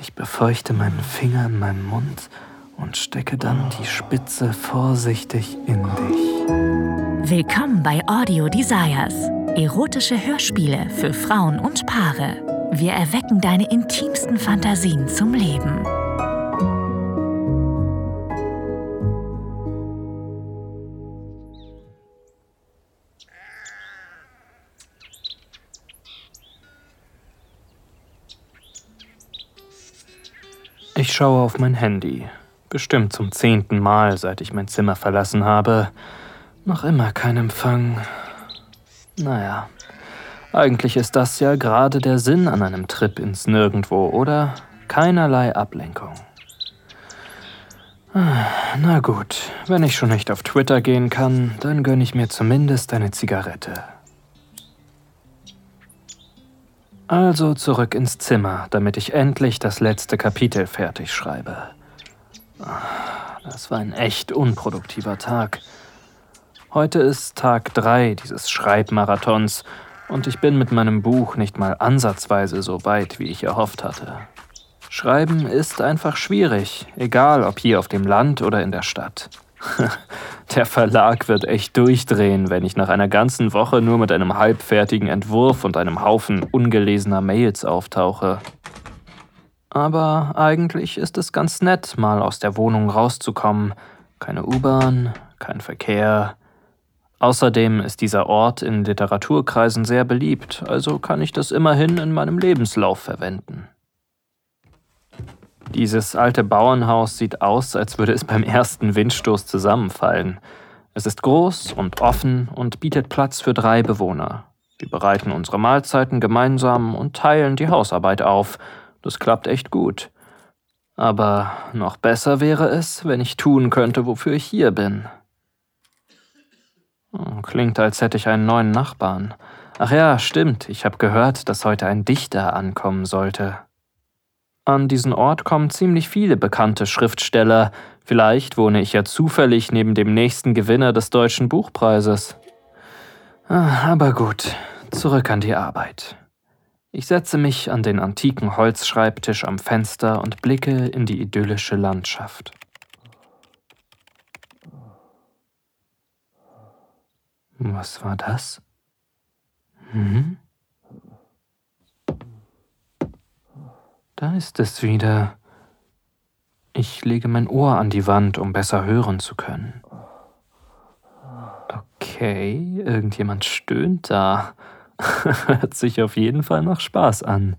Ich befeuchte meinen Finger in meinen Mund und stecke dann die Spitze vorsichtig in dich. Willkommen bei Audio Desires. Erotische Hörspiele für Frauen und Paare. Wir erwecken deine intimsten Fantasien zum Leben. Ich schaue auf mein Handy. Bestimmt zum zehnten Mal, seit ich mein Zimmer verlassen habe. Noch immer kein Empfang. Naja, eigentlich ist das ja gerade der Sinn an einem Trip ins Nirgendwo, oder? Keinerlei Ablenkung. Ah, na gut, wenn ich schon nicht auf Twitter gehen kann, dann gönne ich mir zumindest eine Zigarette. Also zurück ins Zimmer, damit ich endlich das letzte Kapitel fertig schreibe. Das war ein echt unproduktiver Tag. Heute ist Tag 3 dieses Schreibmarathons und ich bin mit meinem Buch nicht mal ansatzweise so weit, wie ich erhofft hatte. Schreiben ist einfach schwierig, egal ob hier auf dem Land oder in der Stadt. Der Verlag wird echt durchdrehen, wenn ich nach einer ganzen Woche nur mit einem halbfertigen Entwurf und einem Haufen ungelesener Mails auftauche. Aber eigentlich ist es ganz nett, mal aus der Wohnung rauszukommen. Keine U-Bahn, kein Verkehr. Außerdem ist dieser Ort in Literaturkreisen sehr beliebt, also kann ich das immerhin in meinem Lebenslauf verwenden. Dieses alte Bauernhaus sieht aus, als würde es beim ersten Windstoß zusammenfallen. Es ist groß und offen und bietet Platz für drei Bewohner. Wir bereiten unsere Mahlzeiten gemeinsam und teilen die Hausarbeit auf. Das klappt echt gut. Aber noch besser wäre es, wenn ich tun könnte, wofür ich hier bin. Hm, klingt, als hätte ich einen neuen Nachbarn. Ach ja, stimmt, ich habe gehört, dass heute ein Dichter ankommen sollte. An diesen Ort kommen ziemlich viele bekannte Schriftsteller. Vielleicht wohne ich ja zufällig neben dem nächsten Gewinner des Deutschen Buchpreises. Ah, aber gut, zurück an die Arbeit. Ich setze mich an den antiken Holzschreibtisch am Fenster und blicke in die idyllische Landschaft. Was war das? Hm? Da ist es wieder. Ich lege mein Ohr an die Wand, um besser hören zu können. Okay, irgendjemand stöhnt da. Hört sich auf jeden Fall nach Spaß an.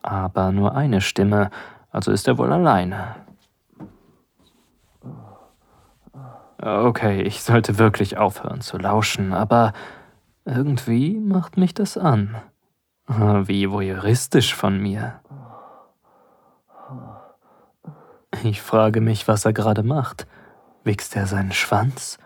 Aber nur eine Stimme, also ist er wohl alleine. Okay, ich sollte wirklich aufhören zu lauschen, aber irgendwie macht mich das an. Wie voyeuristisch von mir. Ich frage mich, was er gerade macht. Wichst er seinen Schwanz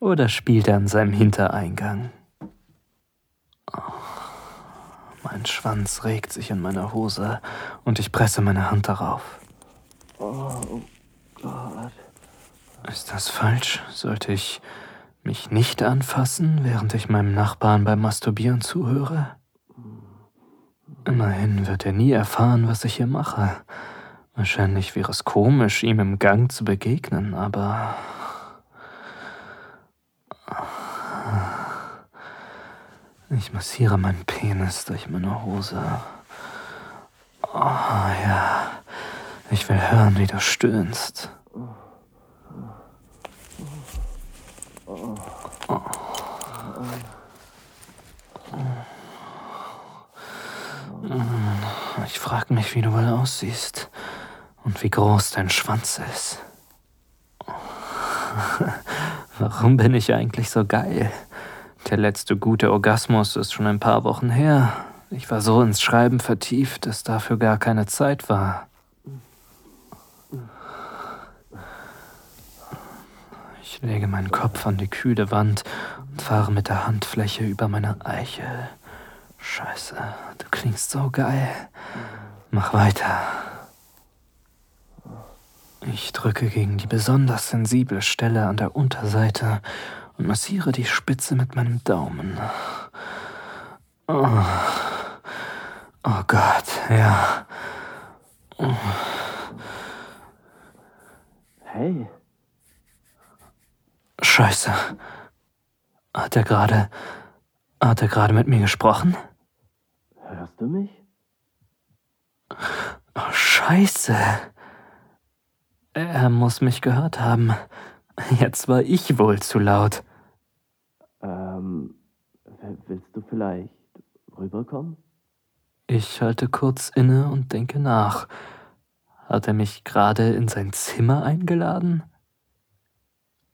oder spielt er an seinem Hintereingang? Oh, mein Schwanz regt sich in meiner Hose und ich presse meine Hand darauf. Oh Gott. Ist das falsch? Sollte ich mich nicht anfassen, während ich meinem Nachbarn beim Masturbieren zuhöre? Immerhin wird er nie erfahren, was ich hier mache. Wahrscheinlich wäre es komisch, ihm im Gang zu begegnen, aber... Ich massiere meinen Penis durch meine Hose. Oh ja, ich will hören, wie du stöhnst. Oh. Ich frage mich, wie du wohl aussiehst und wie groß dein Schwanz ist. Warum bin ich eigentlich so geil? Der letzte gute Orgasmus ist schon ein paar Wochen her. Ich war so ins Schreiben vertieft, dass dafür gar keine Zeit war. Ich lege meinen Kopf an die kühle Wand und fahre mit der Handfläche über meine Eichel. Scheiße, du klingst so geil. Mach weiter. Ich drücke gegen die besonders sensible Stelle an der Unterseite und massiere die Spitze mit meinem Daumen. Oh. Oh Gott, ja. Hey. Scheiße. Hat er gerade. Hat er gerade mit mir gesprochen? Hörst du mich? Oh, Scheiße. Er muss mich gehört haben. Jetzt war ich wohl zu laut. Ähm, willst du vielleicht rüberkommen? Ich halte kurz inne und denke nach. Hat er mich gerade in sein Zimmer eingeladen?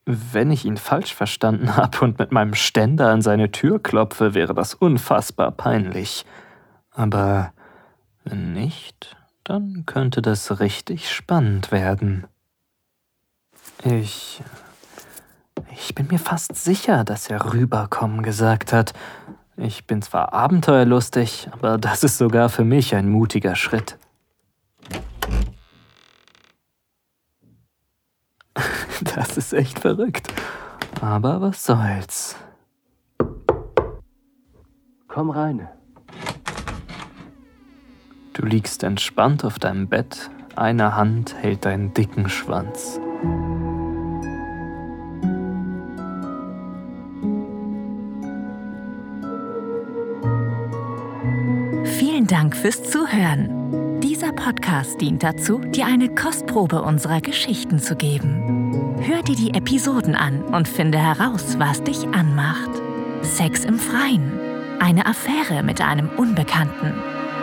Wenn ich ihn falsch verstanden habe und mit meinem Ständer an seine Tür klopfe, wäre das unfassbar peinlich. Aber wenn nicht, dann könnte das richtig spannend werden. Ich. Ich bin mir fast sicher, dass er rüberkommen gesagt hat. Ich bin zwar abenteuerlustig, aber das ist sogar für mich ein mutiger Schritt. Das ist echt verrückt. Aber was soll's. Komm rein. Du liegst entspannt auf deinem Bett, eine Hand hält deinen dicken Schwanz. Vielen Dank fürs Zuhören. Dieser Podcast dient dazu, dir eine Kostprobe unserer Geschichten zu geben. Hör dir die Episoden an und finde heraus, was dich anmacht. Sex im Freien, eine Affäre mit einem Unbekannten,